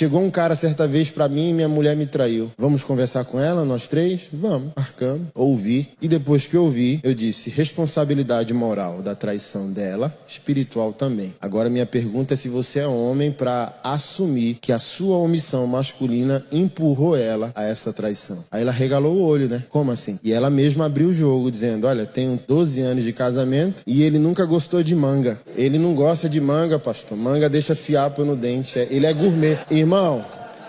Chegou um cara certa vez para mim e minha mulher me traiu. Vamos conversar com ela, nós três? Vamos. Marcamos, ouvi. E depois que ouvi, eu disse: responsabilidade moral da traição dela, espiritual também. Agora minha pergunta é se você é homem para assumir que a sua omissão masculina empurrou ela a essa traição. Aí ela regalou o olho, né? Como assim? E ela mesma abriu o jogo, dizendo: Olha, tenho 12 anos de casamento e ele nunca gostou de manga. Ele não gosta de manga, pastor. Manga deixa fiapo no dente. Ele é gourmet. Irmão,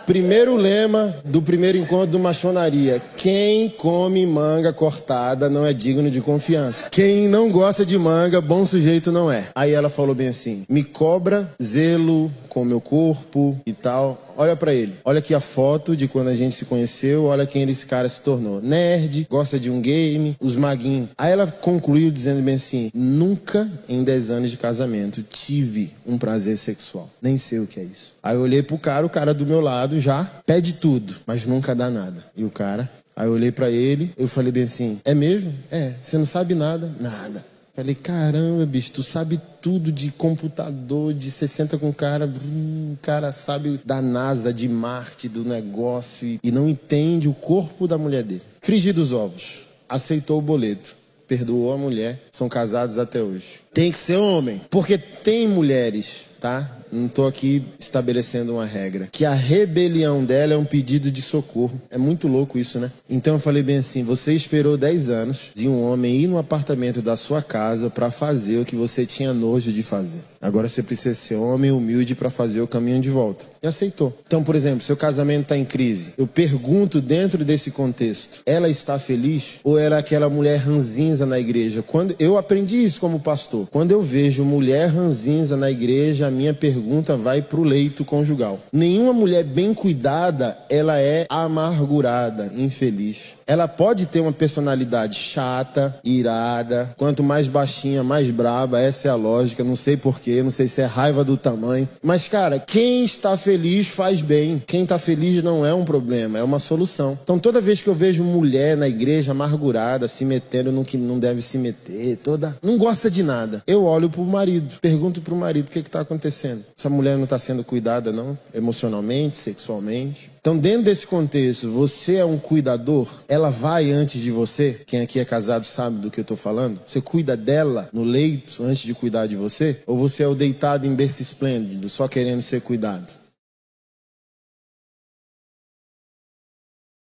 Primeiro lema do primeiro encontro do maçonaria: quem come manga cortada não é digno de confiança. Quem não gosta de manga, bom sujeito não é. Aí ela falou bem assim: me cobra zelo com o meu corpo e tal. Olha para ele. Olha aqui a foto de quando a gente se conheceu. Olha quem esse cara se tornou. Nerd, gosta de um game, os maguinhos. Aí ela concluiu dizendo bem assim: Nunca em 10 anos de casamento tive um prazer sexual. Nem sei o que é isso. Aí eu olhei pro cara, o cara do meu lado já pede tudo, mas nunca dá nada. E o cara Aí eu olhei para ele, eu falei bem assim: É mesmo? É, você não sabe nada? Nada. Falei, caramba, bicho, tu sabe tudo de computador, de 60 com o cara, o cara sabe da NASA, de Marte, do negócio e, e não entende o corpo da mulher dele. Frigir dos ovos, aceitou o boleto, perdoou a mulher, são casados até hoje. Tem que ser homem, porque tem mulheres, tá? Não estou aqui estabelecendo uma regra. Que a rebelião dela é um pedido de socorro. É muito louco isso, né? Então eu falei bem assim: você esperou 10 anos de um homem ir no apartamento da sua casa para fazer o que você tinha nojo de fazer. Agora você precisa ser homem humilde para fazer o caminho de volta. E aceitou. Então, por exemplo, seu casamento está em crise. Eu pergunto dentro desse contexto: ela está feliz ou era aquela mulher ranzinza na igreja? Quando eu aprendi isso como pastor. Quando eu vejo mulher ranzinza na igreja, a minha pergunta vai para o leito conjugal. Nenhuma mulher bem cuidada, ela é amargurada, infeliz. Ela pode ter uma personalidade chata, irada, quanto mais baixinha, mais braba, essa é a lógica, não sei porquê, não sei se é raiva do tamanho. Mas, cara, quem está feliz faz bem. Quem está feliz não é um problema, é uma solução. Então, toda vez que eu vejo mulher na igreja amargurada, se metendo no que não deve se meter, toda. não gosta de nada. Eu olho pro marido, pergunto pro marido o que está acontecendo. Essa mulher não está sendo cuidada, não? Emocionalmente, sexualmente. Então, dentro desse contexto, você é um cuidador, ela vai antes de você. Quem aqui é casado sabe do que eu estou falando. Você cuida dela no leito antes de cuidar de você? Ou você é o deitado em berço esplêndido, só querendo ser cuidado?